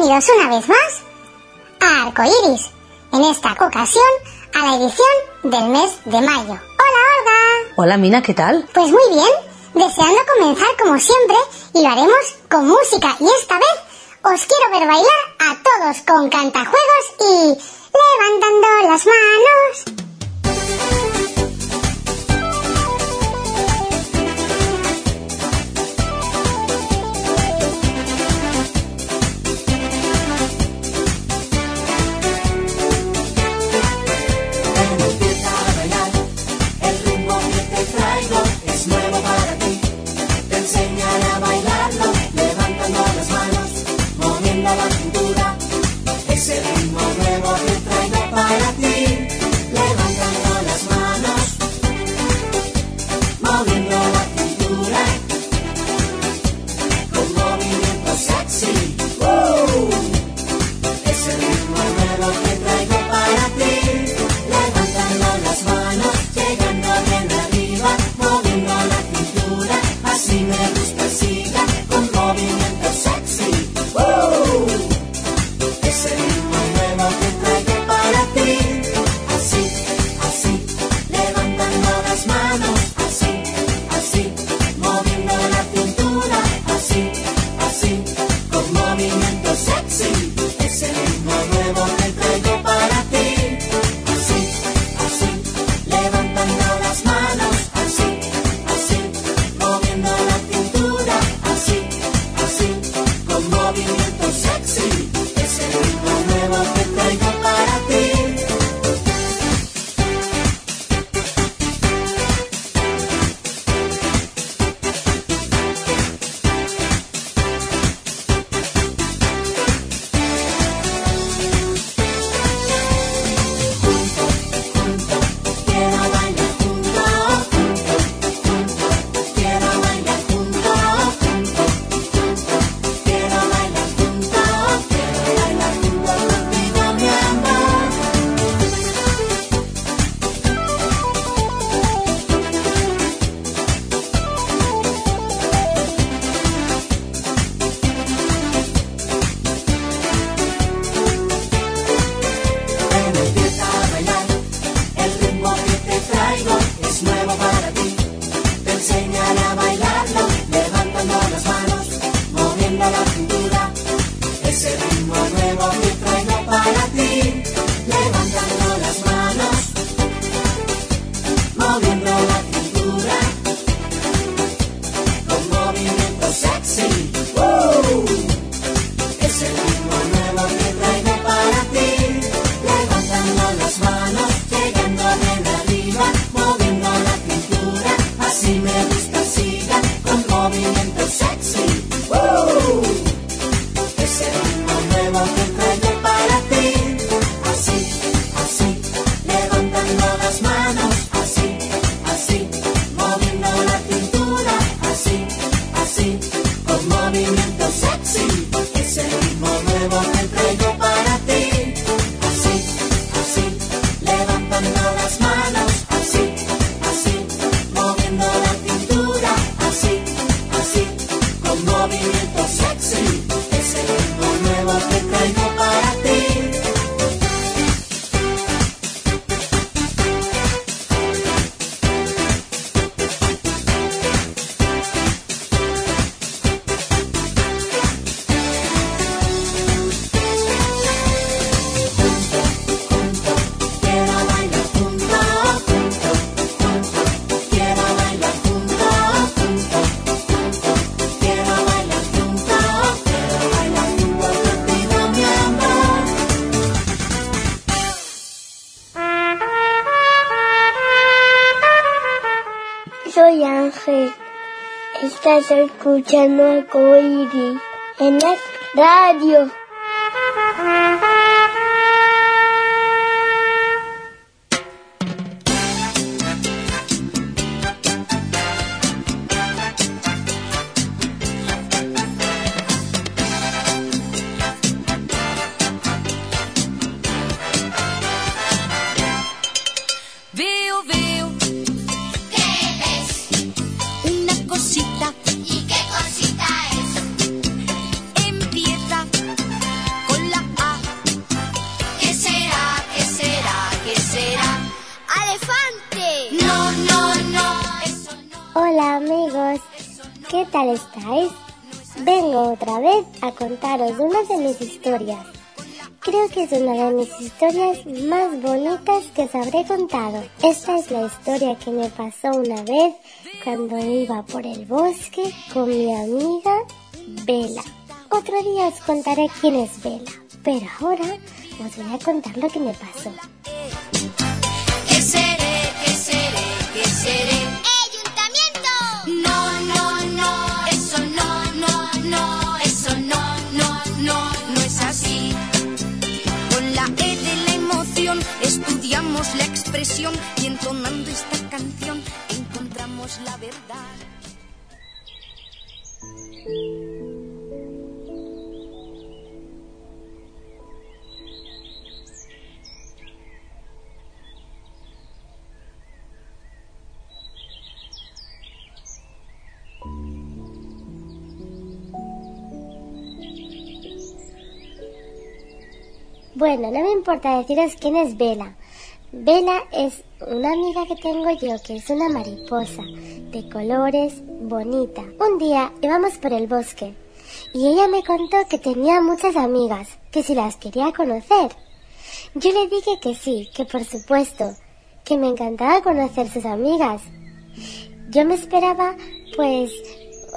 Bienvenidos una vez más a Arcoiris. En esta ocasión a la edición del mes de mayo. Hola, Olga. Hola Mina, ¿qué tal? Pues muy bien. Deseando comenzar como siempre y lo haremos con música. Y esta vez os quiero ver bailar a todos con cantajuegos y levantando las manos. Moviendo Estás escuchando a Coiri en la radio. Creo que es una de mis historias más bonitas que os habré contado. Esta es la historia que me pasó una vez cuando iba por el bosque con mi amiga Vela. Otro día os contaré quién es Vela, pero ahora os voy a contar lo que me pasó. Estudiamos la expresión y entonando esta canción encontramos la verdad. Bueno, no me importa deciros quién es Vela. Vela es una amiga que tengo yo, que es una mariposa, de colores, bonita. Un día íbamos por el bosque y ella me contó que tenía muchas amigas, que si las quería conocer. Yo le dije que sí, que por supuesto, que me encantaba conocer sus amigas. Yo me esperaba, pues,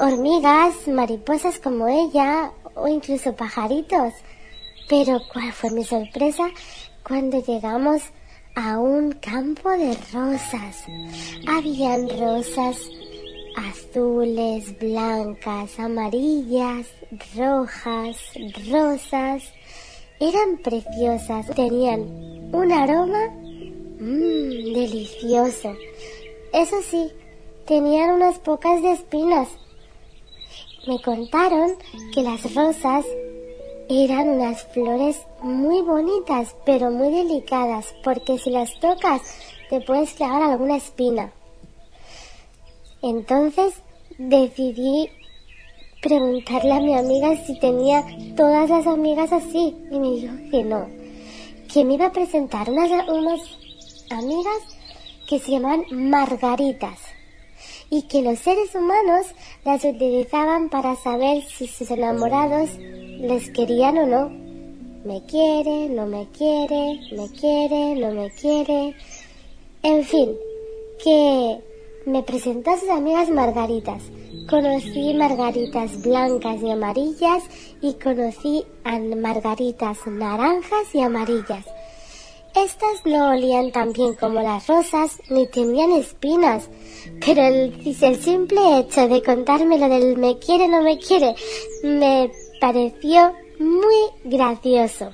hormigas, mariposas como ella, o incluso pajaritos. Pero cuál fue mi sorpresa cuando llegamos a un campo de rosas. Habían rosas azules, blancas, amarillas, rojas, rosas. Eran preciosas, tenían un aroma mmm, delicioso. Eso sí, tenían unas pocas de espinas. Me contaron que las rosas eran unas flores muy bonitas, pero muy delicadas, porque si las tocas te puedes clavar alguna espina. Entonces decidí preguntarle a mi amiga si tenía todas las amigas así, y me dijo que no, que me iba a presentar unas, unas amigas que se llaman margaritas y que los seres humanos las utilizaban para saber si sus enamorados les querían o no. Me quiere, no me quiere, me quiere, no me quiere. En fin, que me presentó a sus amigas margaritas. Conocí margaritas blancas y amarillas y conocí a margaritas naranjas y amarillas. Estas no olían tan bien como las rosas ni tenían espinas, pero el, el simple hecho de contarme lo del me quiere no me quiere me pareció muy gracioso.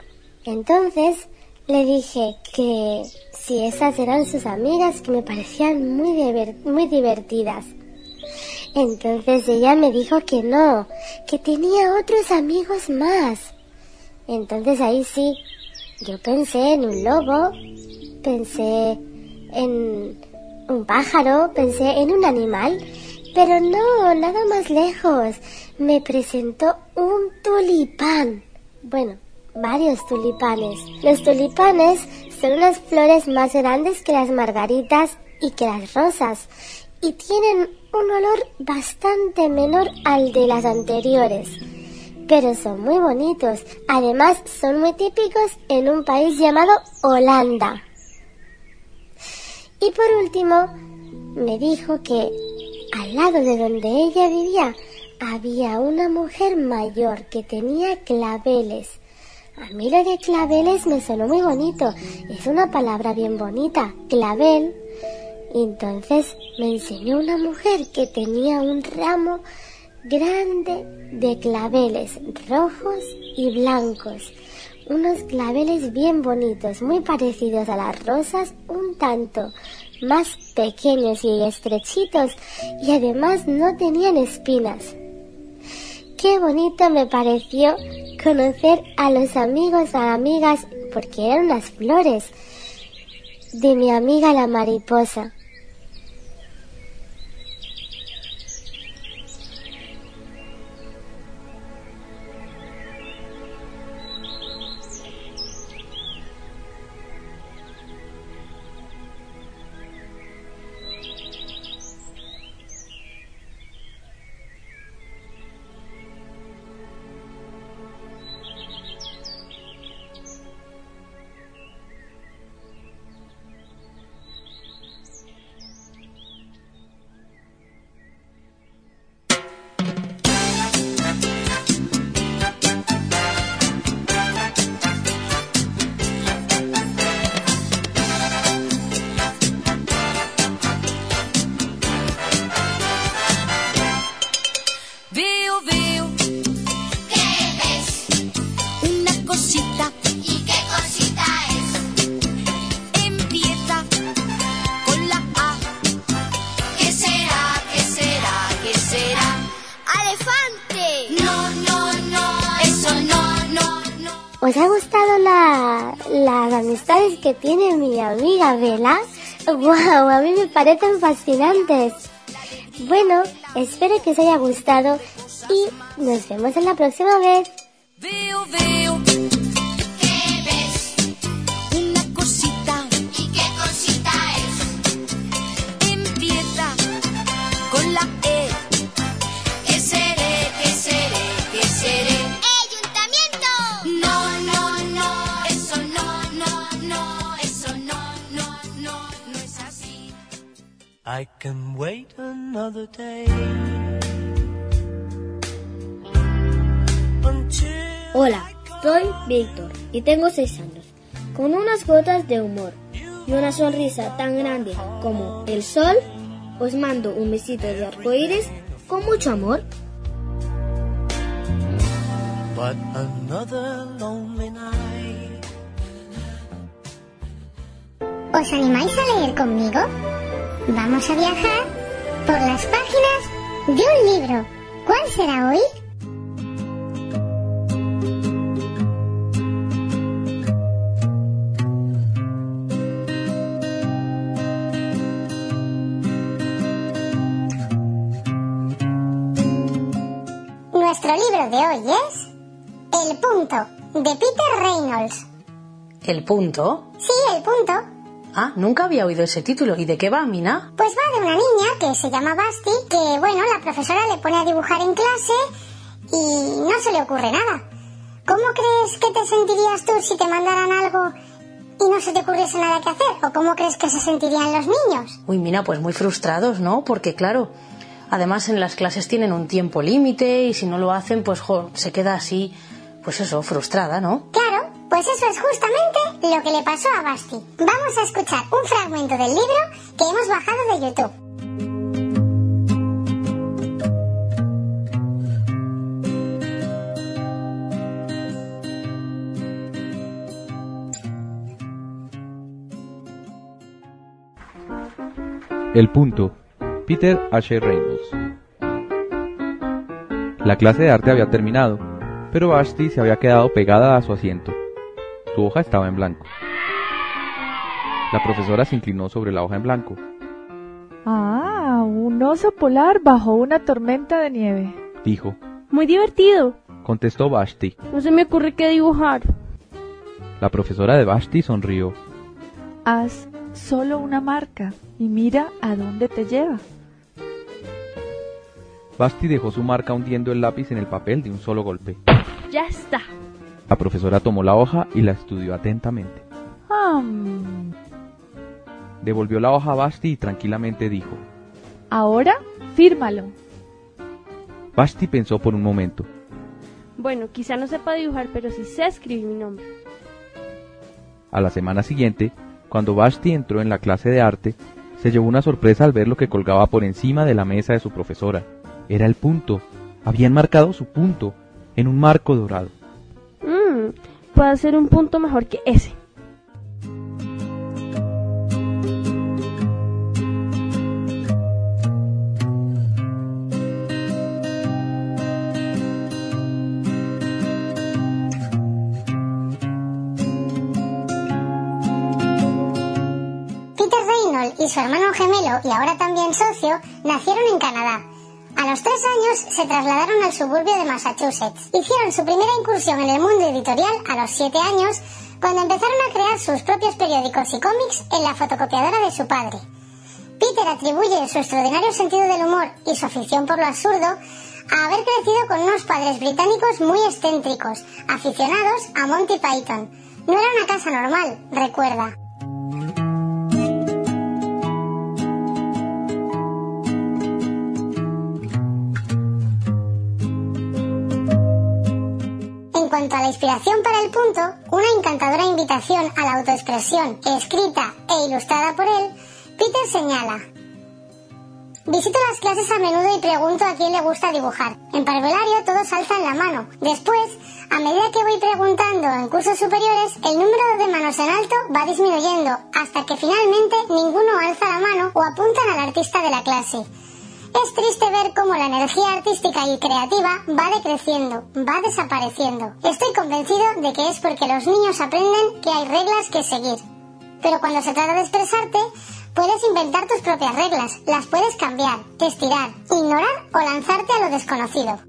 Entonces le dije que si esas eran sus amigas que me parecían muy, muy divertidas. Entonces ella me dijo que no, que tenía otros amigos más. Entonces ahí sí, yo pensé en un lobo, pensé en un pájaro, pensé en un animal, pero no, nada más lejos. Me presentó un tulipán. Bueno, varios tulipanes. Los tulipanes son unas flores más grandes que las margaritas y que las rosas y tienen un olor bastante menor al de las anteriores. Pero son muy bonitos. Además, son muy típicos en un país llamado Holanda. Y por último, me dijo que al lado de donde ella vivía había una mujer mayor que tenía claveles. A mí lo de claveles me sonó muy bonito. Es una palabra bien bonita. Clavel entonces me enseñó una mujer que tenía un ramo grande de claveles rojos y blancos. Unos claveles bien bonitos, muy parecidos a las rosas, un tanto más pequeños y estrechitos y además no tenían espinas. Qué bonito me pareció conocer a los amigos a amigas porque eran las flores de mi amiga la mariposa. ¿Os ha gustado la, las amistades que tiene mi amiga Vela? ¡Wow! A mí me parecen fascinantes. Bueno, espero que os haya gustado y nos vemos en la próxima vez. I can wait another day. Hola, soy Víctor y tengo 6 años. Con unas gotas de humor y una sonrisa tan grande como el sol, os mando un besito de arcoíris con mucho amor. but another lonely night. ¿Os animáis a leer conmigo? Vamos a viajar por las páginas de un libro. ¿Cuál será hoy? Nuestro libro de hoy es El punto, de Peter Reynolds. ¿El punto? Sí, el punto. Ah, nunca había oído ese título. ¿Y de qué va, Mina? Pues va de una niña que se llama Basti, que bueno, la profesora le pone a dibujar en clase y no se le ocurre nada. ¿Cómo crees que te sentirías tú si te mandaran algo y no se te ocurriese nada que hacer? ¿O cómo crees que se sentirían los niños? Uy, Mina, pues muy frustrados, ¿no? Porque claro, además en las clases tienen un tiempo límite y si no lo hacen, pues jo, se queda así, pues eso, frustrada, ¿no? Claro, pues eso es justamente lo que le pasó a Basti. Vamos a escuchar un fragmento del libro que hemos bajado de YouTube. El punto. Peter H. Reynolds. La clase de arte había terminado, pero Vashti se había quedado pegada a su asiento. Su hoja estaba en blanco. La profesora se inclinó sobre la hoja en blanco. Ah, un oso polar bajo una tormenta de nieve. Dijo, Muy divertido. contestó Vashti. No se me ocurre qué dibujar. La profesora de Vashti sonrió. Haz solo una marca y mira a dónde te lleva. Vashti dejó su marca hundiendo el lápiz en el papel de un solo golpe. Ya está. La profesora tomó la hoja y la estudió atentamente. Hmm, Devolvió la hoja a Vashti y tranquilamente dijo. Ahora, fírmalo. Vashti pensó por un momento. Bueno, quizá no sepa dibujar, pero sí sé escribir mi nombre. A la semana siguiente, cuando Vashti entró en la clase de arte, Se llevó una sorpresa al ver lo que colgaba por encima de la mesa de su profesora. Era el punto. Habían marcado su punto en un marco dorado. Puede ser un punto mejor que ese. Peter Reynolds y su hermano gemelo y ahora también socio nacieron en Canadá. Los tres años se trasladaron al suburbio de Massachusetts. Hicieron su primera incursión en el mundo editorial a los siete años cuando empezaron a crear sus propios periódicos y cómics en la fotocopiadora de su padre. Peter atribuye su extraordinario sentido del humor y su afición por lo absurdo a haber crecido con unos padres británicos muy excéntricos, aficionados a Monty Python. No era una casa normal, recuerda. Cuanto a la inspiración para el punto, una encantadora invitación a la autoexpresión, escrita e ilustrada por él, Peter señala. Visito las clases a menudo y pregunto a quién le gusta dibujar. En parvulario todos alzan la mano. Después, a medida que voy preguntando en cursos superiores, el número de manos en alto va disminuyendo, hasta que finalmente ninguno alza la mano o apuntan al artista de la clase. Es triste ver cómo la energía artística y creativa va decreciendo, va desapareciendo. Estoy convencido de que es porque los niños aprenden que hay reglas que seguir. Pero cuando se trata de expresarte, puedes inventar tus propias reglas, las puedes cambiar, estirar, ignorar o lanzarte a lo desconocido.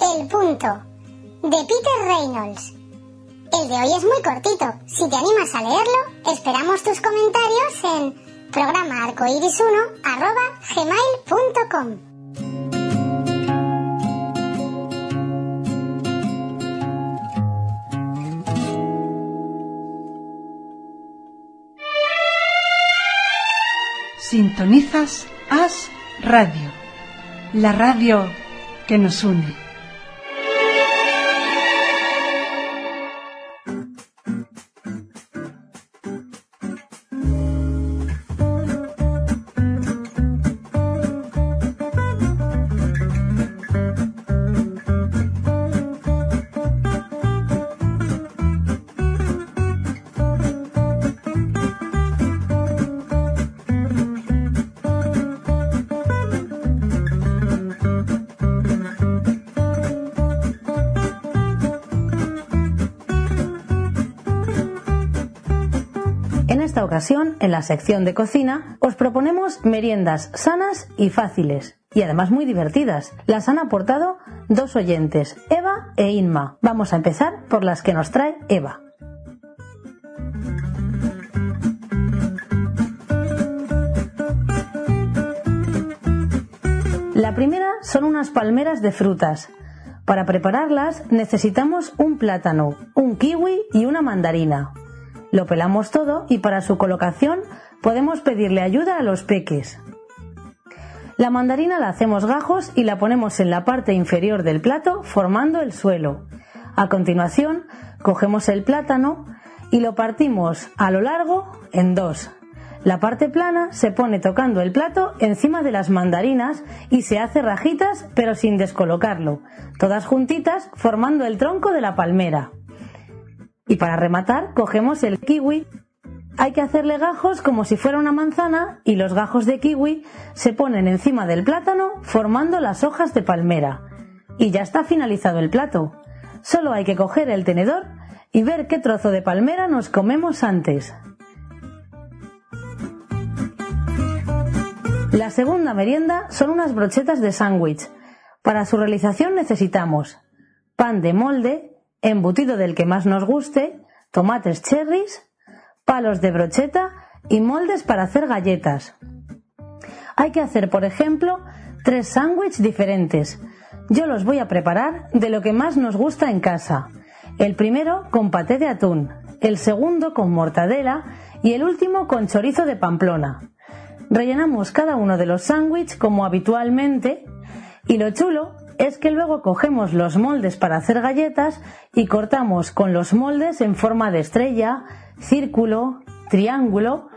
El punto de Peter Reynolds. El de hoy es muy cortito. Si te animas a leerlo, esperamos tus comentarios en programa arcoiris1 Sintonizas As Radio, la radio que nos une. En la sección de cocina, os proponemos meriendas sanas y fáciles, y además muy divertidas. Las han aportado dos oyentes, Eva e Inma. Vamos a empezar por las que nos trae Eva. La primera son unas palmeras de frutas. Para prepararlas necesitamos un plátano, un kiwi y una mandarina. Lo pelamos todo y para su colocación podemos pedirle ayuda a los peques. La mandarina la hacemos gajos y la ponemos en la parte inferior del plato formando el suelo. A continuación, cogemos el plátano y lo partimos a lo largo en dos. La parte plana se pone tocando el plato encima de las mandarinas y se hace rajitas pero sin descolocarlo, todas juntitas formando el tronco de la palmera. Y para rematar, cogemos el kiwi. Hay que hacerle gajos como si fuera una manzana y los gajos de kiwi se ponen encima del plátano formando las hojas de palmera. Y ya está finalizado el plato. Solo hay que coger el tenedor y ver qué trozo de palmera nos comemos antes. La segunda merienda son unas brochetas de sándwich. Para su realización necesitamos pan de molde, embutido del que más nos guste, tomates cherries, palos de brocheta y moldes para hacer galletas. Hay que hacer, por ejemplo, tres sándwiches diferentes. Yo los voy a preparar de lo que más nos gusta en casa. El primero con paté de atún, el segundo con mortadela y el último con chorizo de Pamplona. Rellenamos cada uno de los sándwiches como habitualmente y lo chulo es que luego cogemos los moldes para hacer galletas y cortamos con los moldes en forma de estrella, círculo, triángulo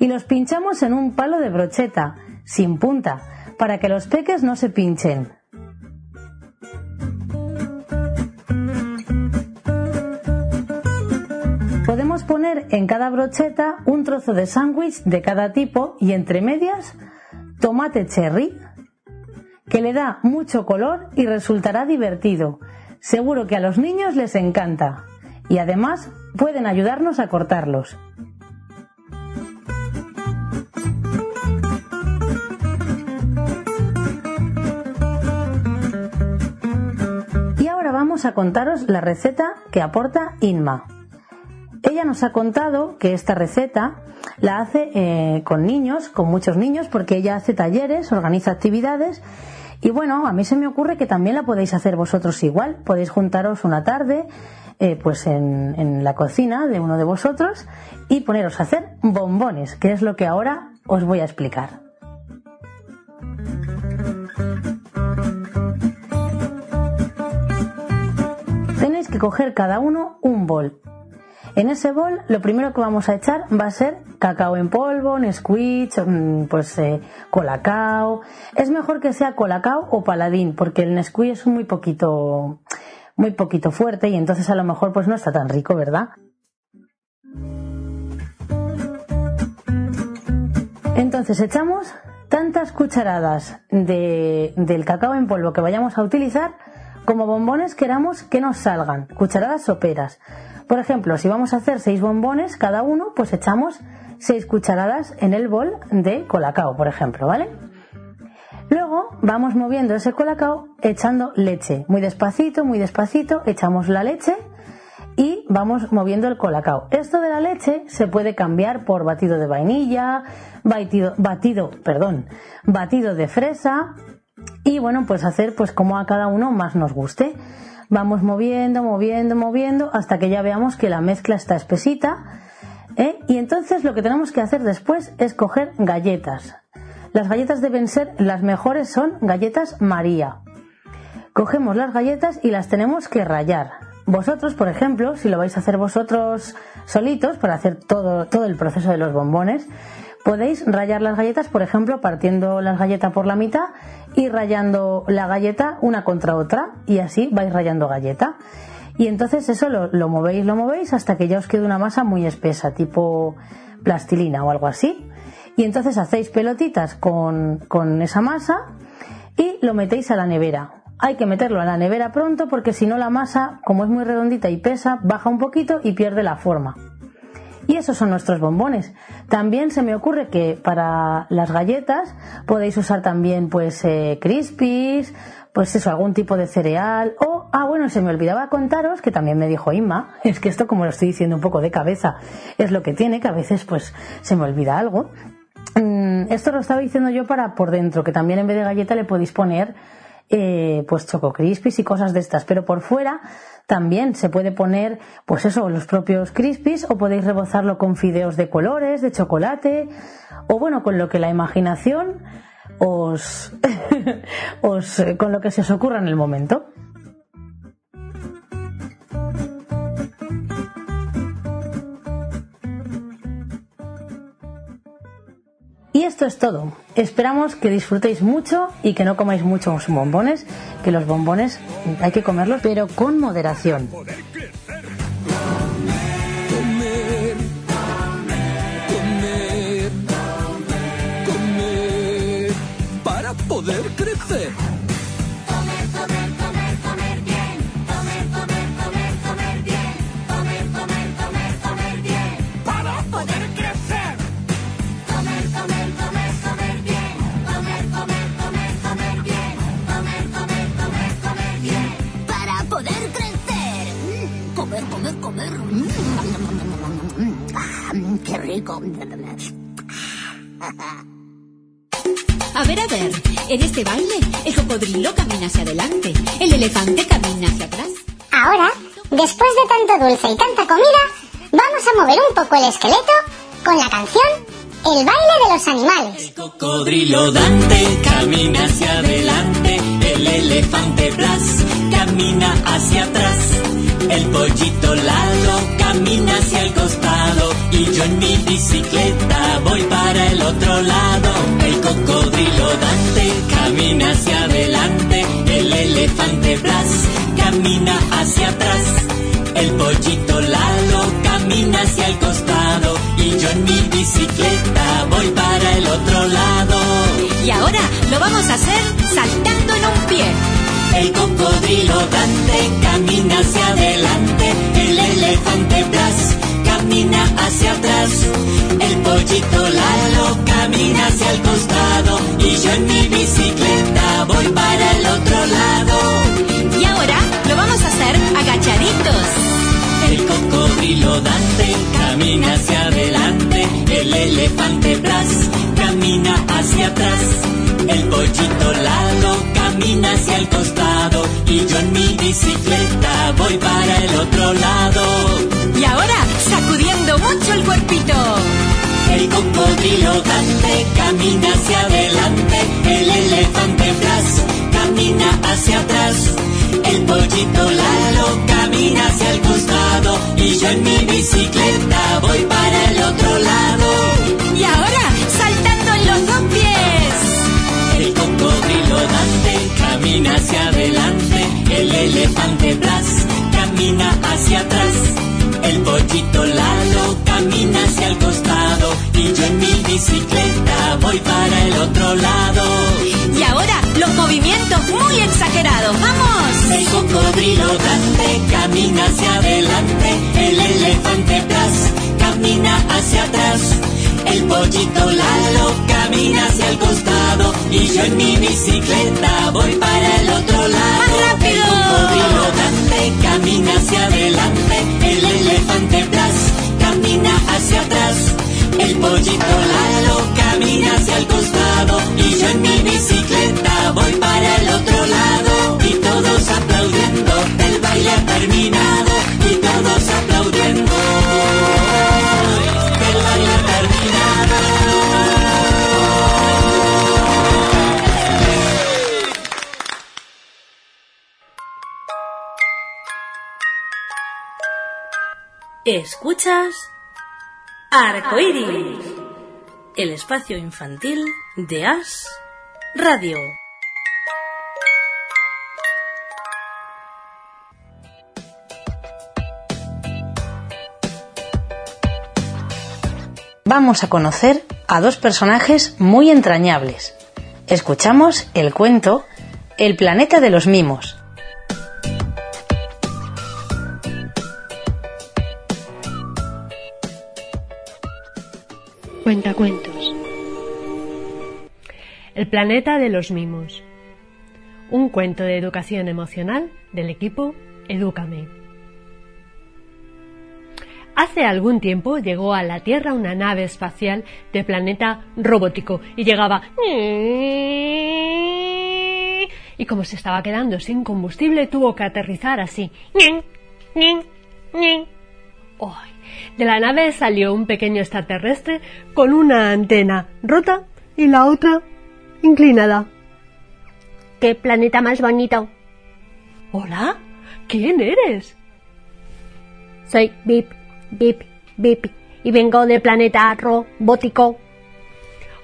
y los pinchamos en un palo de brocheta, sin punta, para que los peques no se pinchen. Podemos poner en cada brocheta un trozo de sándwich de cada tipo y entre medias tomate cherry, que le da mucho color y resultará divertido. Seguro que a los niños les encanta y además pueden ayudarnos a cortarlos. Y ahora vamos a contaros la receta que aporta Inma. Ella nos ha contado que esta receta la hace eh, con niños, con muchos niños, porque ella hace talleres, organiza actividades y bueno, a mí se me ocurre que también la podéis hacer vosotros igual. Podéis juntaros una tarde eh, pues en, en la cocina de uno de vosotros y poneros a hacer bombones, que es lo que ahora os voy a explicar. Tenéis que coger cada uno un bol. En ese bol lo primero que vamos a echar va a ser cacao en polvo, Nesquik, mm, pues eh, colacao. Es mejor que sea colacao o paladín porque el Nesquik es muy poquito muy poquito fuerte y entonces a lo mejor pues no está tan rico, ¿verdad? Entonces echamos tantas cucharadas de, del cacao en polvo que vayamos a utilizar como bombones queramos que nos salgan, cucharadas soperas. Por ejemplo, si vamos a hacer seis bombones cada uno, pues echamos seis cucharadas en el bol de colacao, por ejemplo, ¿vale? Luego vamos moviendo ese colacao echando leche, muy despacito, muy despacito, echamos la leche y vamos moviendo el colacao. Esto de la leche se puede cambiar por batido de vainilla, batido, batido, perdón, batido de fresa y bueno, pues hacer pues como a cada uno más nos guste. Vamos moviendo, moviendo, moviendo hasta que ya veamos que la mezcla está espesita. ¿eh? Y entonces lo que tenemos que hacer después es coger galletas. Las galletas deben ser, las mejores son galletas María. Cogemos las galletas y las tenemos que rayar. Vosotros, por ejemplo, si lo vais a hacer vosotros solitos para hacer todo, todo el proceso de los bombones, podéis rayar las galletas, por ejemplo, partiendo las galletas por la mitad y rayando la galleta una contra otra y así vais rayando galleta. Y entonces eso lo, lo movéis, lo movéis hasta que ya os quede una masa muy espesa, tipo plastilina o algo así y entonces hacéis pelotitas con, con esa masa y lo metéis a la nevera. Hay que meterlo a la nevera pronto porque si no la masa, como es muy redondita y pesa, baja un poquito y pierde la forma. Y esos son nuestros bombones. También se me ocurre que para las galletas podéis usar también pues eh, crispies, pues eso, algún tipo de cereal o, ah bueno, se me olvidaba contaros que también me dijo Inma, es que esto como lo estoy diciendo un poco de cabeza, es lo que tiene, que a veces pues se me olvida algo. Mm, esto lo estaba diciendo yo para por dentro, que también en vez de galleta le podéis poner eh, pues choco crispies y cosas de estas, pero por fuera también se puede poner pues eso, los propios crispies o podéis rebozarlo con fideos de colores, de chocolate o bueno, con lo que la imaginación os, os con lo que se os ocurra en el momento. Y esto es todo. Esperamos que disfrutéis mucho y que no comáis muchos bombones, que los bombones hay que comerlos, pero con moderación. Rico. A ver, a ver, en este baile el cocodrilo camina hacia adelante, el elefante camina hacia atrás. Ahora, después de tanto dulce y tanta comida, vamos a mover un poco el esqueleto con la canción El baile de los animales. Cocodrilo Dante camina hacia adelante, el elefante elefante Blas camina hacia atrás. El pollito Lalo camina hacia el costado y yo en mi bicicleta voy para el otro lado. El cocodrilo Dante camina hacia adelante, el elefante Blas camina hacia atrás. El pollito Lalo camina hacia el costado y yo en mi bicicleta voy para el otro lado. Y ahora lo vamos a hacer saltando en un pie. El cocodrilo Dante camina hacia adelante, camina hacia atrás, el pollito Lalo camina hacia el costado y yo en mi bicicleta voy para el otro lado. Y ahora lo vamos a hacer agachaditos. El cocodrilo Dante camina hacia adelante, el elefante Blas camina hacia atrás, el pollito Lalo camina hacia el costado y yo en mi bicicleta voy para el otro lado. Y ahora sacudiendo mucho el cuerpito. El cocodrilo Dante camina hacia adelante, el elefante Blas camina hacia atrás, el pollito Lalo camina hacia el costado y yo en mi bicicleta voy para el otro lado. Y ahora camina hacia adelante, el elefante Blas camina hacia atrás, el pollito Lalo camina hacia el costado y yo en mi bicicleta voy para el otro lado. Y ahora los movimientos muy exagerados. ¡Vamos! El cocodrilo Dante camina hacia adelante, el elefante Blas camina hacia atrás, el pollito Lalo y yo en mi bicicleta voy para el otro lado. ¡Más rápido! El cocodrilo Dante camina hacia adelante, el elefante Blas camina hacia atrás, el pollito Lalo camina hacia el costado y yo en mi bicicleta voy para el otro lado y todos aplaudiendo, el baile ha terminado Escuchas Arcoiris, el espacio infantil de As Radio. Vamos a conocer a dos personajes muy entrañables. Escuchamos el cuento El planeta de los mimos. Cuentacuentos. El planeta de los mimos. Un cuento de educación emocional del equipo Edúcame. Hace algún tiempo llegó a la Tierra una nave espacial de planeta robótico y llegaba... Y como se estaba quedando sin combustible, tuvo que aterrizar así. ¡Ay! De la nave salió un pequeño extraterrestre con una antena rota y la otra inclinada. ¡Qué planeta más bonito! ¿Hola? ¿Quién eres? Soy Bip, Bip, Bip y vengo del planeta robótico.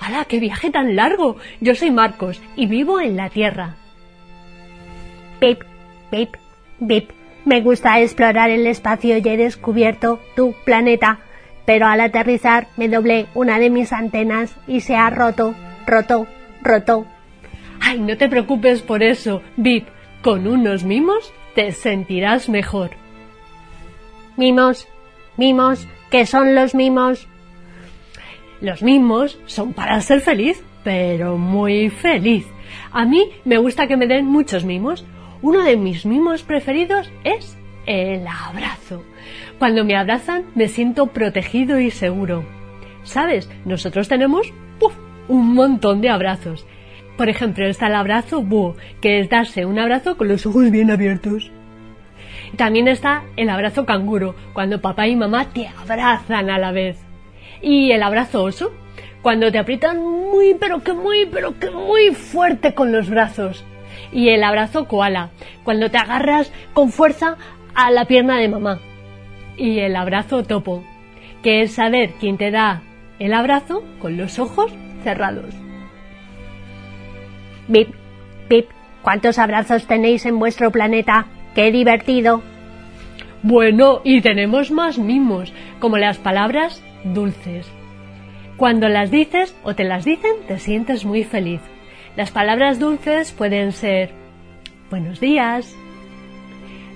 ¡Hala, qué viaje tan largo! Yo soy Marcos y vivo en la Tierra. Bip, Bip, Bip. Me gusta explorar el espacio y he descubierto tu planeta, pero al aterrizar me doblé una de mis antenas y se ha roto, roto, roto. Ay, no te preocupes por eso, Bip. Con unos mimos te sentirás mejor. Mimos, mimos, ¿qué son los mimos? Los mimos son para ser feliz, pero muy feliz. A mí me gusta que me den muchos mimos. Uno de mis mimos preferidos es el abrazo. Cuando me abrazan me siento protegido y seguro. ¿Sabes? Nosotros tenemos ¡puf! un montón de abrazos. Por ejemplo, está el abrazo búho, que es darse un abrazo con los ojos bien abiertos. También está el abrazo canguro, cuando papá y mamá te abrazan a la vez. Y el abrazo oso, cuando te aprietan muy, pero que muy, pero que muy fuerte con los brazos. Y el abrazo koala, cuando te agarras con fuerza a la pierna de mamá. Y el abrazo topo, que es saber quién te da el abrazo con los ojos cerrados. Bip, bip, ¿cuántos abrazos tenéis en vuestro planeta? ¡Qué divertido! Bueno, y tenemos más mimos, como las palabras dulces. Cuando las dices o te las dicen, te sientes muy feliz. Las palabras dulces pueden ser buenos días,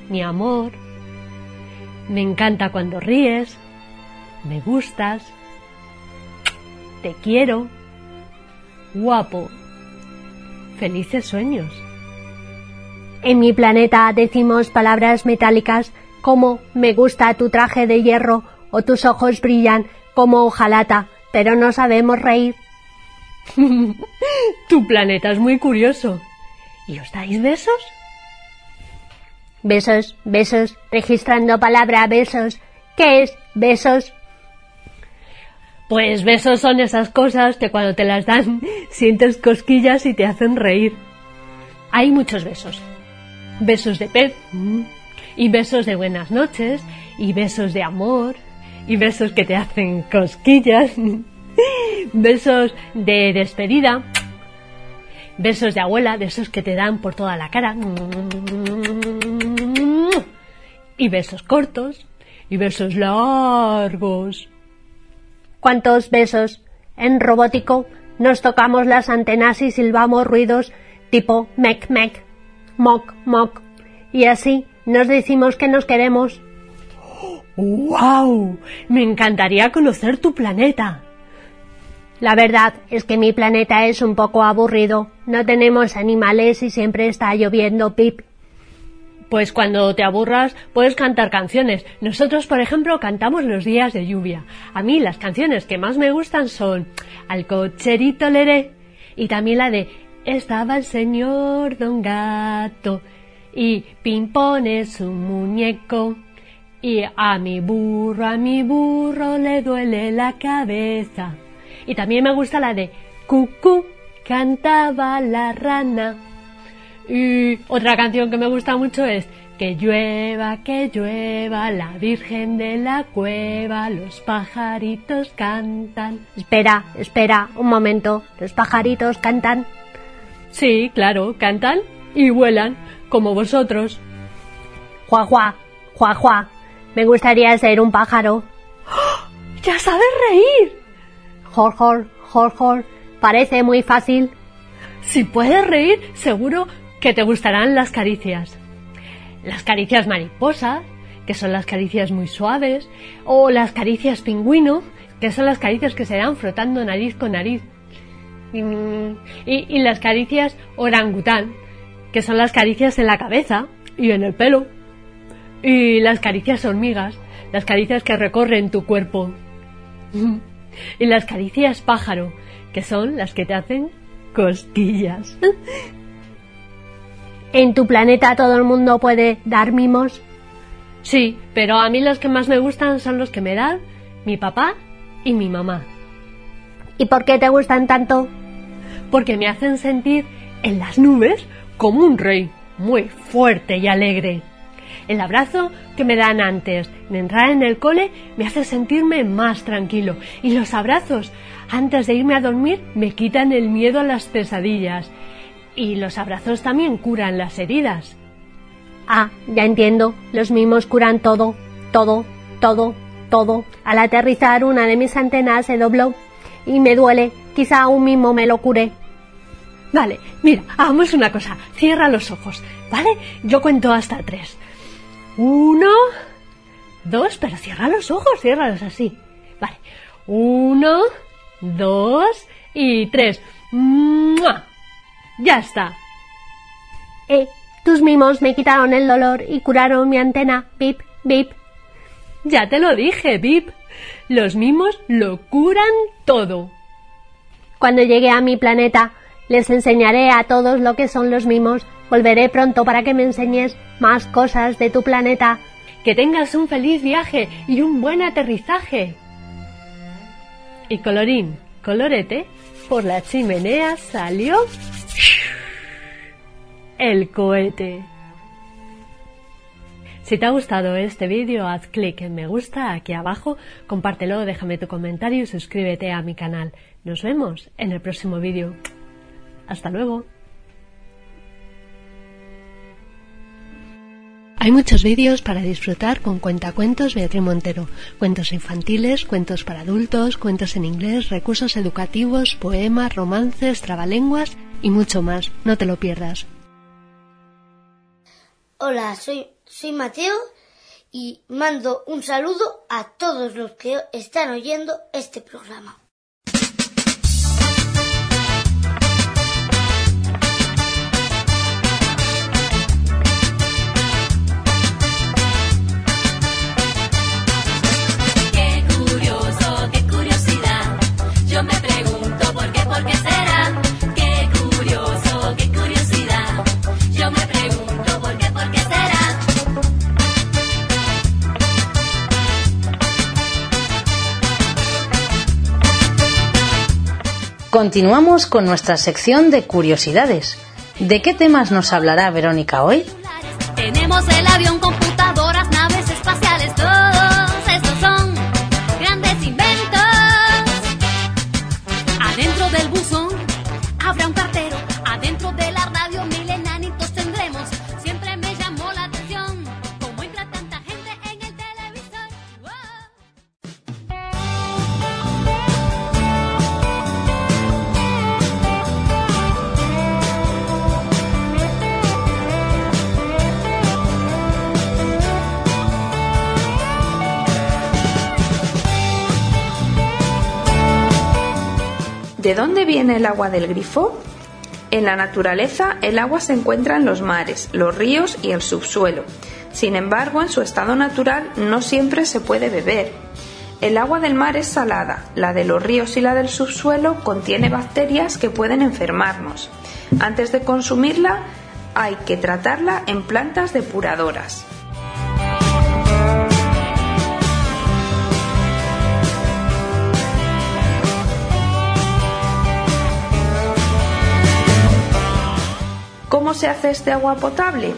mi amor, me encanta cuando ríes, me gustas, te quiero, guapo, felices sueños. En mi planeta decimos palabras metálicas como me gusta tu traje de hierro o tus ojos brillan como hojalata, pero no sabemos reír. tu planeta es muy curioso. ¿Y os dais besos? Besos, besos, registrando palabra besos. ¿Qué es besos? Pues besos son esas cosas que cuando te las dan sientes cosquillas y te hacen reír. Hay muchos besos. Besos de pez, y besos de buenas noches, y besos de amor, y besos que te hacen cosquillas, besos de despedida, besos de abuela, de esos que te dan por toda la cara, y besos cortos, y besos largos. ¿Cuántos besos? En robótico nos tocamos las antenas y silbamos ruidos tipo mec mec, moc moc, y así nos decimos que nos queremos. ¡Wow! Me encantaría conocer tu planeta. La verdad es que mi planeta es un poco aburrido. No tenemos animales y siempre está lloviendo pip. Pues cuando te aburras puedes cantar canciones. Nosotros, por ejemplo, cantamos los días de lluvia. A mí las canciones que más me gustan son Al cocherito leré y también la de Estaba el señor don gato y Pimpón es un muñeco. Y a mi burro, a mi burro le duele la cabeza. Y también me gusta la de Cucú, cantaba la rana. Y otra canción que me gusta mucho es Que llueva, que llueva, la Virgen de la cueva, los pajaritos cantan. Espera, espera, un momento, los pajaritos cantan. Sí, claro, cantan y vuelan como vosotros. Juá, juá. Me gustaría ser un pájaro. ¡Ya sabes reír! Jor, jor, jor, jor. Parece muy fácil. Si puedes reír, seguro que te gustarán las caricias. Las caricias mariposa, que son las caricias muy suaves, o las caricias pingüino, que son las caricias que se dan frotando nariz con nariz. Y, y las caricias orangután, que son las caricias en la cabeza y en el pelo. Y las caricias hormigas, las caricias que recorren tu cuerpo. y las caricias pájaro, que son las que te hacen cosquillas. ¿En tu planeta todo el mundo puede dar mimos? Sí, pero a mí los que más me gustan son los que me dan mi papá y mi mamá. ¿Y por qué te gustan tanto? Porque me hacen sentir en las nubes como un rey, muy fuerte y alegre. El abrazo que me dan antes de entrar en el cole me hace sentirme más tranquilo y los abrazos antes de irme a dormir me quitan el miedo a las pesadillas y los abrazos también curan las heridas. Ah, ya entiendo, los mimos curan todo, todo, todo, todo. Al aterrizar una de mis antenas se dobló y me duele, quizá un mimo me lo cure. Vale, mira, hagamos una cosa. Cierra los ojos, ¿vale? Yo cuento hasta tres. Uno, dos, pero cierra los ojos, ciérralos así. Vale. Uno, dos y tres. ¡Mua! Ya está. Eh, tus mimos me quitaron el dolor y curaron mi antena. Bip, bip. Ya te lo dije, Bip. Los mimos lo curan todo. Cuando llegue a mi planeta, les enseñaré a todos lo que son los mimos. Volveré pronto para que me enseñes más cosas de tu planeta. Que tengas un feliz viaje y un buen aterrizaje. Y colorín, colorete, por la chimenea salió el cohete. Si te ha gustado este vídeo, haz clic en me gusta aquí abajo, compártelo, déjame tu comentario y suscríbete a mi canal. Nos vemos en el próximo vídeo. Hasta luego. Hay muchos vídeos para disfrutar con Cuentacuentos Beatriz Montero. Cuentos infantiles, cuentos para adultos, cuentos en inglés, recursos educativos, poemas, romances, trabalenguas y mucho más. No te lo pierdas. Hola, soy, soy Mateo y mando un saludo a todos los que están oyendo este programa. Continuamos con nuestra sección de curiosidades. ¿De qué temas nos hablará Verónica hoy? Tenemos el avión, computadoras, ¿De dónde viene el agua del grifo? En la naturaleza, el agua se encuentra en los mares, los ríos y el subsuelo. Sin embargo, en su estado natural no siempre se puede beber. El agua del mar es salada, la de los ríos y la del subsuelo contiene bacterias que pueden enfermarnos. Antes de consumirla, hay que tratarla en plantas depuradoras. ¿Cómo se hace este agua potable?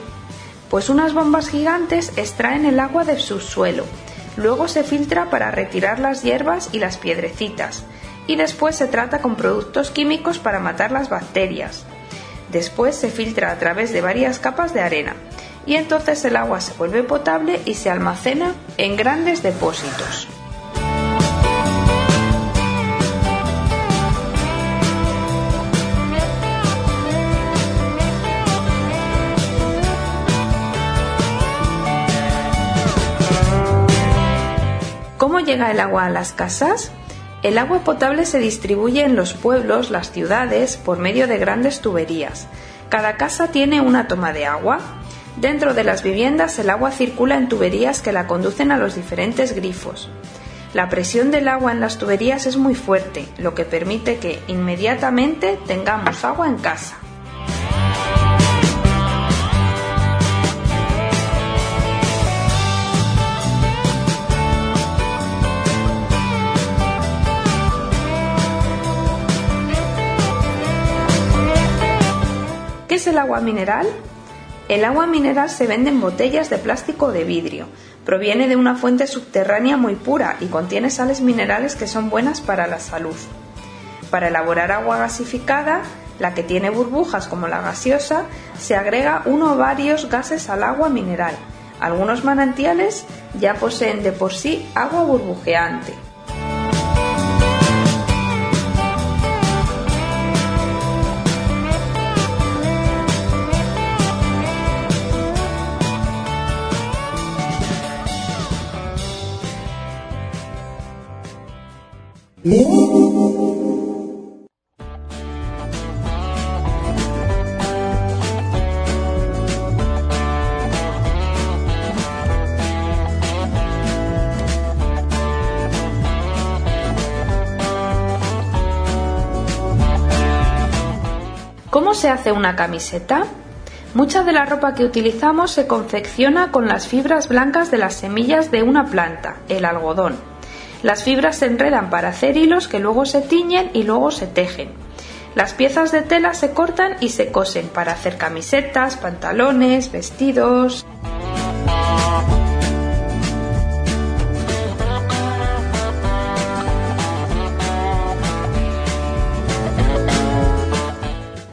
Pues unas bombas gigantes extraen el agua del subsuelo, luego se filtra para retirar las hierbas y las piedrecitas, y después se trata con productos químicos para matar las bacterias. Después se filtra a través de varias capas de arena, y entonces el agua se vuelve potable y se almacena en grandes depósitos. Llega el agua a las casas? El agua potable se distribuye en los pueblos, las ciudades, por medio de grandes tuberías. Cada casa tiene una toma de agua. Dentro de las viviendas el agua circula en tuberías que la conducen a los diferentes grifos. La presión del agua en las tuberías es muy fuerte, lo que permite que inmediatamente tengamos agua en casa. Es el agua mineral? El agua mineral se vende en botellas de plástico o de vidrio. Proviene de una fuente subterránea muy pura y contiene sales minerales que son buenas para la salud. Para elaborar agua gasificada, la que tiene burbujas como la gaseosa, se agrega uno o varios gases al agua mineral. Algunos manantiales ya poseen de por sí agua burbujeante. ¿Cómo se hace una camiseta? Mucha de la ropa que utilizamos se confecciona con las fibras blancas de las semillas de una planta, el algodón. Las fibras se enredan para hacer hilos que luego se tiñen y luego se tejen. Las piezas de tela se cortan y se cosen para hacer camisetas, pantalones, vestidos.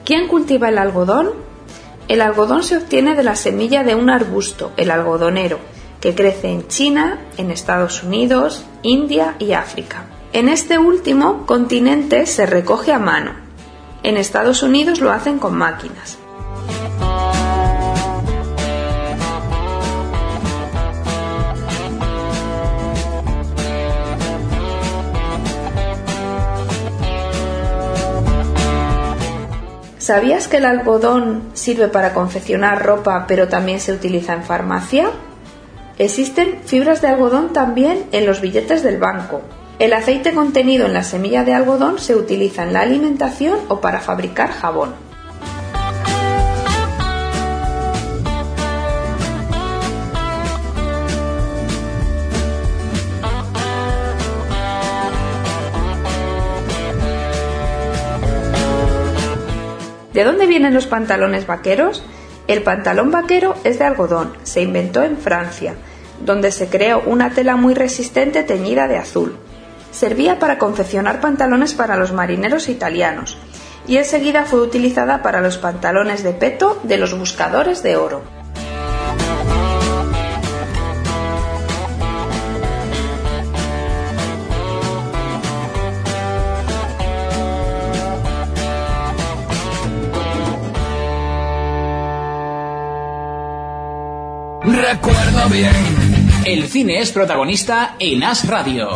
¿Quién cultiva el algodón? El algodón se obtiene de la semilla de un arbusto, el algodonero, que crece en China, en Estados Unidos, India y África. En este último continente se recoge a mano. En Estados Unidos lo hacen con máquinas. ¿Sabías que el algodón sirve para confeccionar ropa pero también se utiliza en farmacia? Existen fibras de algodón también en los billetes del banco. El aceite contenido en la semilla de algodón se utiliza en la alimentación o para fabricar jabón. ¿De dónde vienen los pantalones vaqueros? El pantalón vaquero es de algodón, se inventó en Francia, donde se creó una tela muy resistente teñida de azul. Servía para confeccionar pantalones para los marineros italianos y enseguida fue utilizada para los pantalones de peto de los buscadores de oro. Recuerdo bien. El cine es protagonista en As Radio.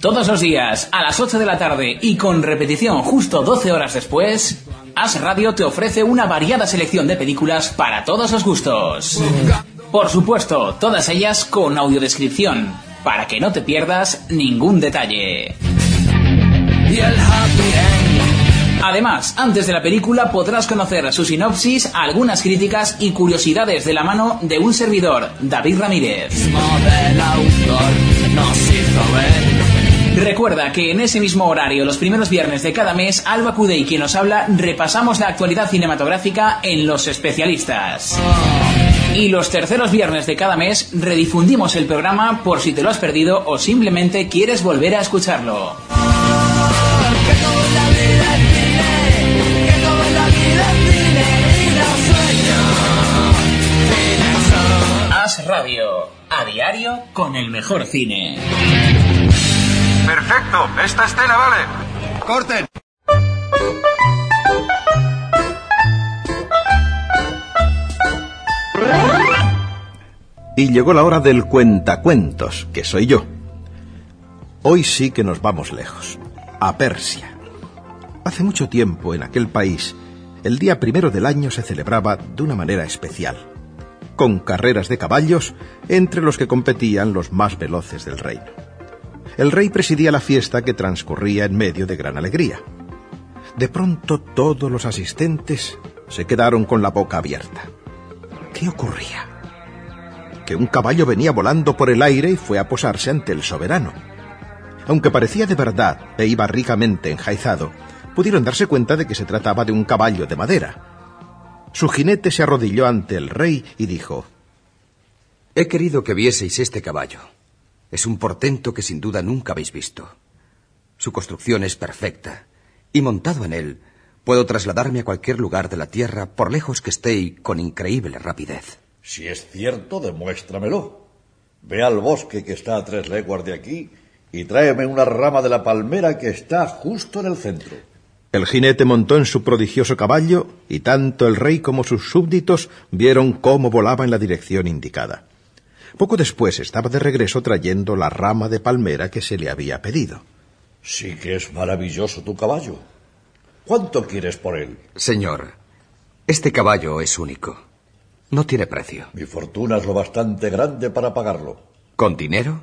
Todos los días, a las 8 de la tarde y con repetición justo 12 horas después, As Radio te ofrece una variada selección de películas para todos los gustos. Por supuesto, todas ellas con audiodescripción, para que no te pierdas ningún detalle. Y el happy end. Además, antes de la película podrás conocer su sinopsis, algunas críticas y curiosidades de la mano de un servidor, David Ramírez. Recuerda que en ese mismo horario, los primeros viernes de cada mes, Alba Cudey, quien nos habla, repasamos la actualidad cinematográfica en Los Especialistas. Y los terceros viernes de cada mes redifundimos el programa por si te lo has perdido o simplemente quieres volver a escucharlo. Radio, a diario con el mejor cine. Perfecto, esta escena vale. Corten. Y llegó la hora del cuentacuentos, que soy yo. Hoy sí que nos vamos lejos, a Persia. Hace mucho tiempo en aquel país, el día primero del año se celebraba de una manera especial, con carreras de caballos entre los que competían los más veloces del reino. El rey presidía la fiesta que transcurría en medio de gran alegría. De pronto todos los asistentes se quedaron con la boca abierta. ¿Qué ocurría? Que un caballo venía volando por el aire y fue a posarse ante el soberano. Aunque parecía de verdad e iba ricamente enjaizado, pudieron darse cuenta de que se trataba de un caballo de madera. Su jinete se arrodilló ante el rey y dijo He querido que vieseis este caballo. Es un portento que sin duda nunca habéis visto. Su construcción es perfecta, y montado en él, puedo trasladarme a cualquier lugar de la tierra, por lejos que esté y con increíble rapidez. Si es cierto, demuéstramelo. Ve al bosque que está a tres leguas de aquí y tráeme una rama de la palmera que está justo en el centro. El jinete montó en su prodigioso caballo y tanto el rey como sus súbditos vieron cómo volaba en la dirección indicada. Poco después estaba de regreso trayendo la rama de palmera que se le había pedido. Sí que es maravilloso tu caballo. ¿Cuánto quieres por él? Señor, este caballo es único. No tiene precio. Mi fortuna es lo bastante grande para pagarlo. ¿Con dinero?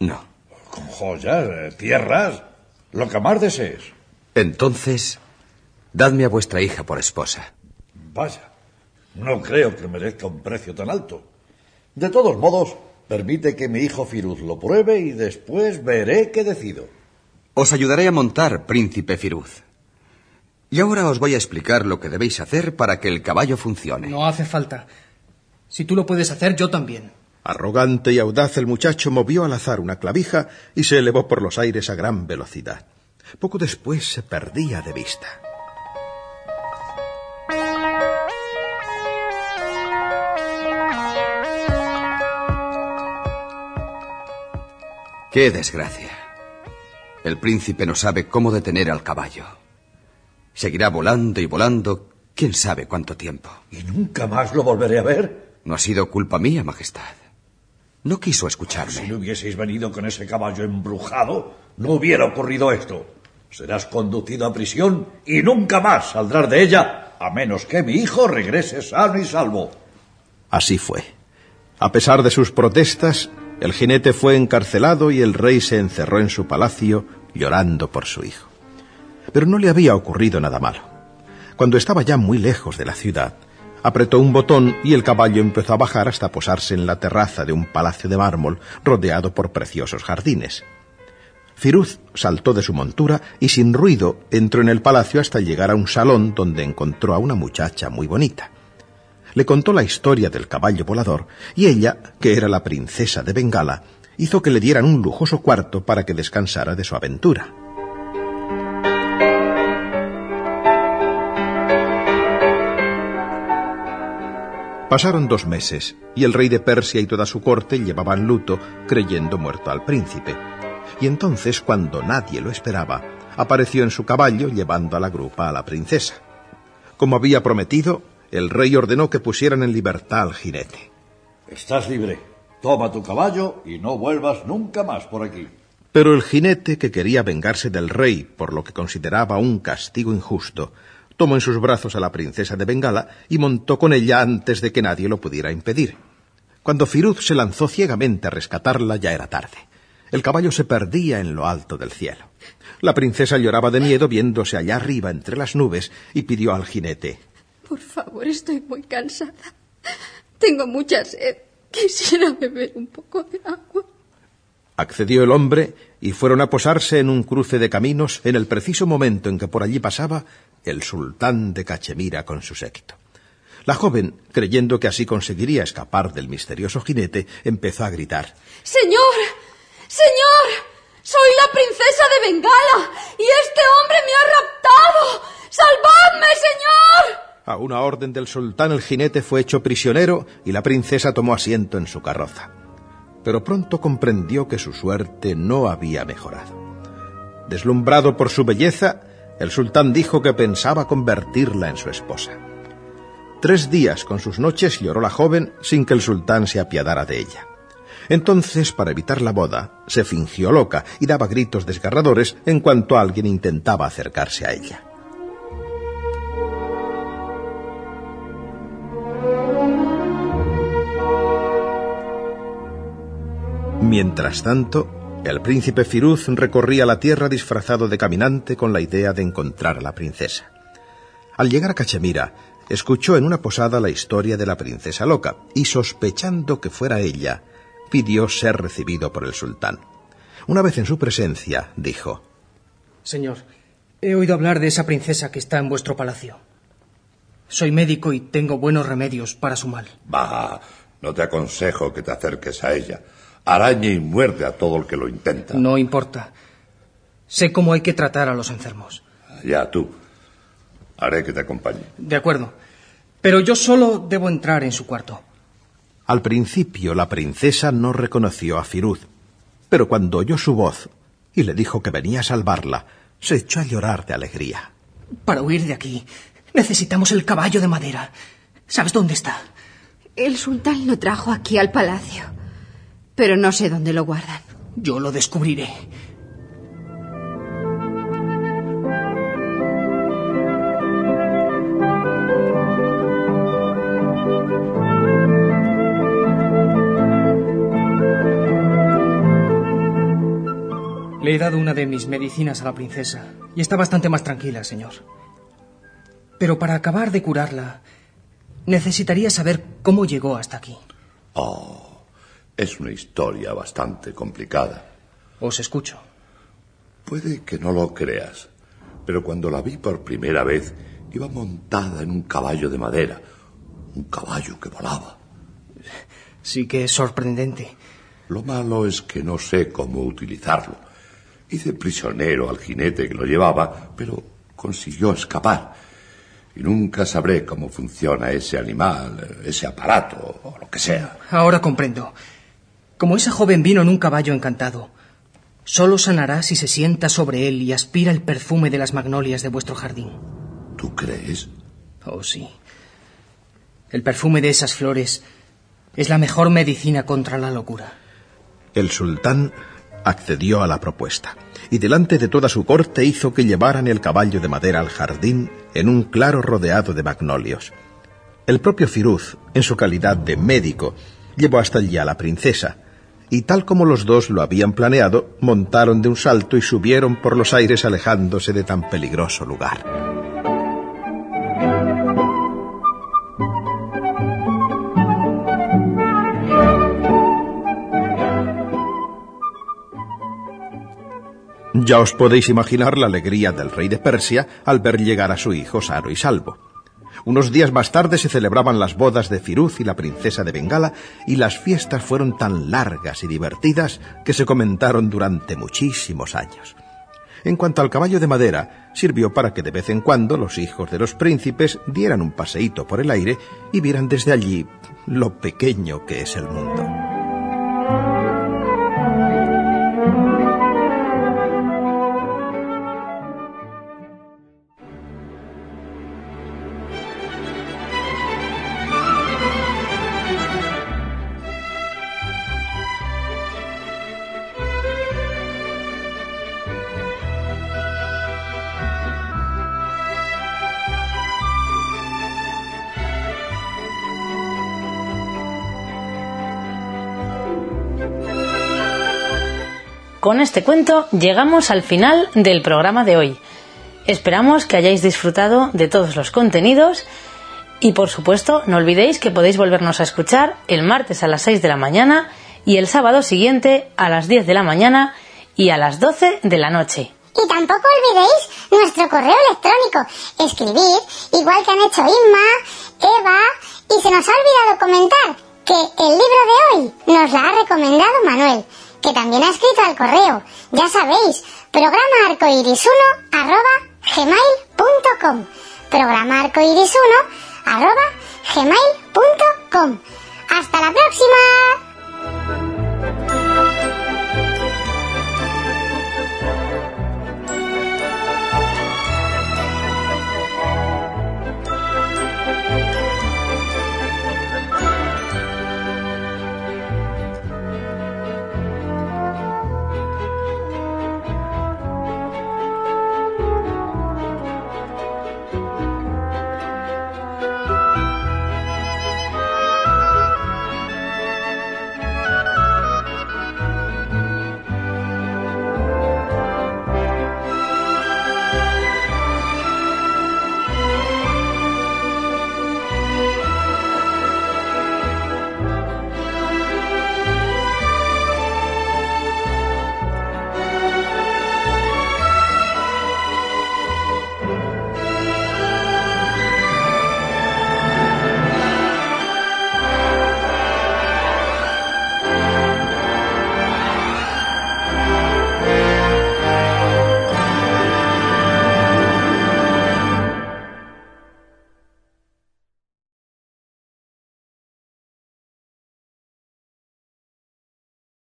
No. Con joyas, tierras, lo que más desees. Entonces, dadme a vuestra hija por esposa. Vaya, no creo que merezca un precio tan alto. De todos modos, permite que mi hijo Firuz lo pruebe y después veré qué decido. Os ayudaré a montar, príncipe Firuz. Y ahora os voy a explicar lo que debéis hacer para que el caballo funcione. No hace falta. Si tú lo puedes hacer, yo también. Arrogante y audaz, el muchacho movió al azar una clavija y se elevó por los aires a gran velocidad. Poco después se perdía de vista. ¡Qué desgracia! El príncipe no sabe cómo detener al caballo. Seguirá volando y volando quién sabe cuánto tiempo. ¿Y nunca más lo volveré a ver? No ha sido culpa mía, Majestad. No quiso escucharme. Si no hubieseis venido con ese caballo embrujado, no hubiera ocurrido esto. Serás conducido a prisión y nunca más saldrás de ella, a menos que mi hijo regrese sano y salvo. Así fue. A pesar de sus protestas, el jinete fue encarcelado y el rey se encerró en su palacio llorando por su hijo. Pero no le había ocurrido nada malo. Cuando estaba ya muy lejos de la ciudad, apretó un botón y el caballo empezó a bajar hasta posarse en la terraza de un palacio de mármol rodeado por preciosos jardines. Firuz saltó de su montura y sin ruido entró en el palacio hasta llegar a un salón donde encontró a una muchacha muy bonita. Le contó la historia del caballo volador y ella, que era la princesa de Bengala, hizo que le dieran un lujoso cuarto para que descansara de su aventura. Pasaron dos meses y el rey de Persia y toda su corte llevaban luto creyendo muerto al príncipe. Y entonces, cuando nadie lo esperaba, apareció en su caballo llevando a la grupa a la princesa. Como había prometido, el rey ordenó que pusieran en libertad al jinete. Estás libre. Toma tu caballo y no vuelvas nunca más por aquí. Pero el jinete, que quería vengarse del rey por lo que consideraba un castigo injusto, tomó en sus brazos a la princesa de Bengala y montó con ella antes de que nadie lo pudiera impedir. Cuando Firuz se lanzó ciegamente a rescatarla ya era tarde. El caballo se perdía en lo alto del cielo. La princesa lloraba de miedo viéndose allá arriba entre las nubes y pidió al jinete Por favor, estoy muy cansada. Tengo mucha sed. Quisiera beber un poco de agua. Accedió el hombre y fueron a posarse en un cruce de caminos en el preciso momento en que por allí pasaba el sultán de Cachemira con su séquito. La joven, creyendo que así conseguiría escapar del misterioso jinete, empezó a gritar. Señor, señor, soy la princesa de Bengala y este hombre me ha raptado. ¡Salvadme, señor! A una orden del sultán el jinete fue hecho prisionero y la princesa tomó asiento en su carroza. Pero pronto comprendió que su suerte no había mejorado. Deslumbrado por su belleza, el sultán dijo que pensaba convertirla en su esposa. Tres días con sus noches lloró la joven sin que el sultán se apiadara de ella. Entonces, para evitar la boda, se fingió loca y daba gritos desgarradores en cuanto alguien intentaba acercarse a ella. Mientras tanto, el príncipe Firuz recorría la tierra disfrazado de caminante con la idea de encontrar a la princesa. Al llegar a Cachemira, escuchó en una posada la historia de la princesa loca y, sospechando que fuera ella, pidió ser recibido por el sultán. Una vez en su presencia, dijo Señor, he oído hablar de esa princesa que está en vuestro palacio. Soy médico y tengo buenos remedios para su mal. Bah, no te aconsejo que te acerques a ella. Araña y muerde a todo el que lo intenta. No importa. Sé cómo hay que tratar a los enfermos. Ya tú. Haré que te acompañe. De acuerdo. Pero yo solo debo entrar en su cuarto. Al principio la princesa no reconoció a Firuz, pero cuando oyó su voz y le dijo que venía a salvarla, se echó a llorar de alegría. Para huir de aquí, necesitamos el caballo de madera. ¿Sabes dónde está? El sultán lo trajo aquí al palacio. Pero no sé dónde lo guardan. Yo lo descubriré. Le he dado una de mis medicinas a la princesa y está bastante más tranquila, señor. Pero para acabar de curarla, necesitaría saber cómo llegó hasta aquí. Oh, es una historia bastante complicada. Os escucho. Puede que no lo creas, pero cuando la vi por primera vez iba montada en un caballo de madera, un caballo que volaba. Sí que es sorprendente. Lo malo es que no sé cómo utilizarlo. Hice prisionero al jinete que lo llevaba, pero consiguió escapar. Y nunca sabré cómo funciona ese animal, ese aparato o lo que sea. Ahora comprendo. Como ese joven vino en un caballo encantado, solo sanará si se sienta sobre él y aspira el perfume de las magnolias de vuestro jardín. ¿Tú crees? Oh, sí. El perfume de esas flores es la mejor medicina contra la locura. El sultán accedió a la propuesta y delante de toda su corte hizo que llevaran el caballo de madera al jardín en un claro rodeado de magnolios. El propio Firuz, en su calidad de médico, llevó hasta allí a la princesa, y tal como los dos lo habían planeado, montaron de un salto y subieron por los aires alejándose de tan peligroso lugar. Ya os podéis imaginar la alegría del rey de Persia al ver llegar a su hijo sano y salvo. Unos días más tarde se celebraban las bodas de Firuz y la princesa de Bengala y las fiestas fueron tan largas y divertidas que se comentaron durante muchísimos años. En cuanto al caballo de madera, sirvió para que de vez en cuando los hijos de los príncipes dieran un paseíto por el aire y vieran desde allí lo pequeño que es el mundo. Con este cuento llegamos al final del programa de hoy. Esperamos que hayáis disfrutado de todos los contenidos y por supuesto no olvidéis que podéis volvernos a escuchar el martes a las 6 de la mañana y el sábado siguiente a las 10 de la mañana y a las 12 de la noche. Y tampoco olvidéis nuestro correo electrónico. Escribir, igual que han hecho Inma, Eva, y se nos ha olvidado comentar que el libro de hoy nos la ha recomendado Manuel, que también ha escrito al correo. Ya sabéis, programa arcoiris1 arroba gmail.com. Programa arcoiris1 arroba gmail.com. ¡Hasta la próxima!